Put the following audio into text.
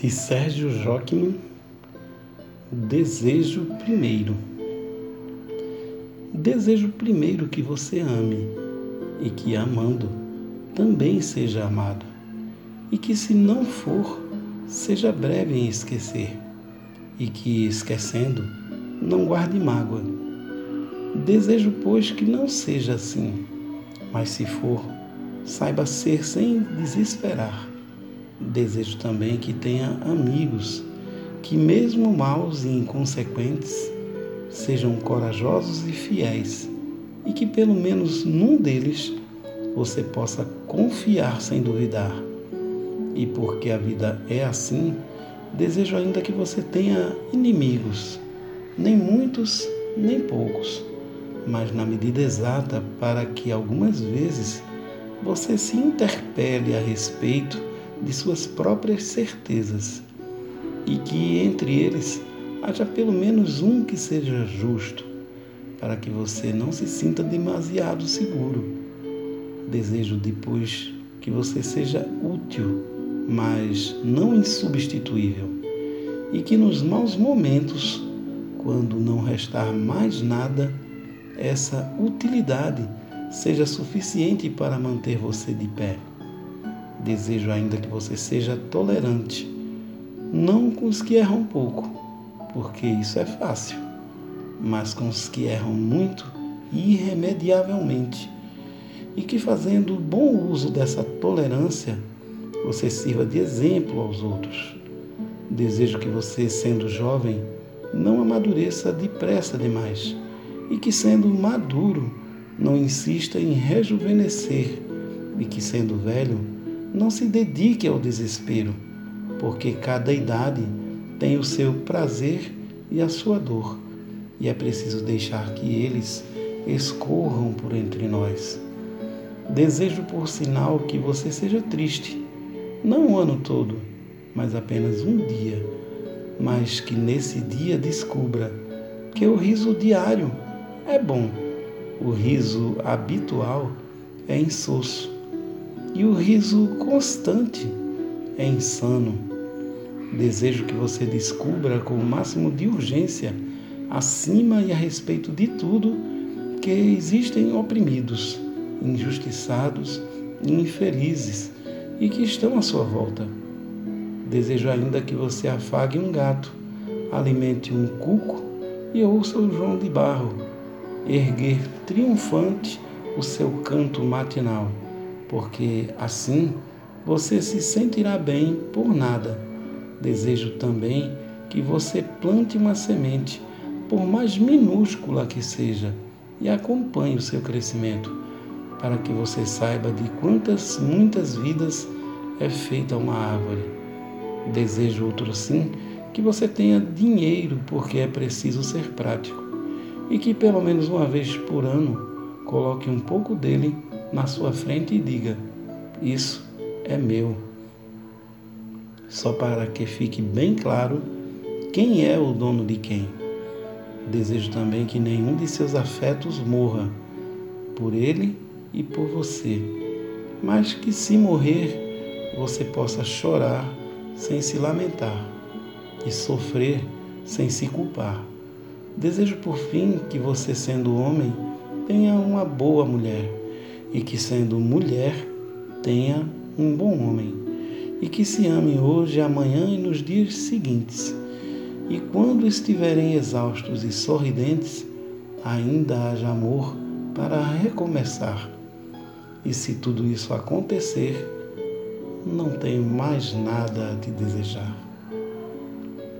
de Sérgio Jockman, Desejo Primeiro. Desejo primeiro que você ame e que, amando, também seja amado, e que, se não for, seja breve em esquecer, e que, esquecendo, não guarde mágoa. Desejo, pois, que não seja assim, mas se for, saiba ser sem desesperar Desejo também que tenha amigos que, mesmo maus e inconsequentes, sejam corajosos e fiéis e que, pelo menos num deles, você possa confiar sem duvidar. E porque a vida é assim, desejo ainda que você tenha inimigos, nem muitos, nem poucos, mas na medida exata para que algumas vezes você se interpele a respeito de suas próprias certezas e que entre eles haja pelo menos um que seja justo, para que você não se sinta demasiado seguro. Desejo depois que você seja útil, mas não insubstituível, e que nos maus momentos, quando não restar mais nada, essa utilidade seja suficiente para manter você de pé. Desejo ainda que você seja tolerante, não com os que erram pouco, porque isso é fácil, mas com os que erram muito irremediavelmente, e que fazendo bom uso dessa tolerância, você sirva de exemplo aos outros. Desejo que você, sendo jovem, não amadureça depressa demais. E que, sendo maduro, não insista em rejuvenescer. E que, sendo velho, não se dedique ao desespero, porque cada idade tem o seu prazer e a sua dor, e é preciso deixar que eles escorram por entre nós. Desejo, por sinal, que você seja triste, não o ano todo, mas apenas um dia, mas que nesse dia descubra que o riso diário é bom, o riso habitual é insosso e o riso constante é insano. Desejo que você descubra com o máximo de urgência, acima e a respeito de tudo, que existem oprimidos, injustiçados e infelizes e que estão à sua volta. Desejo ainda que você afague um gato, alimente um cuco e ouça o João de Barro erguer triunfante o seu canto matinal porque assim você se sentirá bem por nada. Desejo também que você plante uma semente, por mais minúscula que seja, e acompanhe o seu crescimento, para que você saiba de quantas muitas vidas é feita uma árvore. Desejo outro sim que você tenha dinheiro, porque é preciso ser prático, e que pelo menos uma vez por ano coloque um pouco dele na sua frente e diga: Isso é meu. Só para que fique bem claro quem é o dono de quem. Desejo também que nenhum de seus afetos morra, por ele e por você, mas que se morrer, você possa chorar sem se lamentar e sofrer sem se culpar. Desejo por fim que você, sendo homem, tenha uma boa mulher e que, sendo mulher, tenha um bom homem, e que se amem hoje, amanhã e nos dias seguintes. E quando estiverem exaustos e sorridentes, ainda haja amor para recomeçar. E se tudo isso acontecer, não tenho mais nada a te desejar.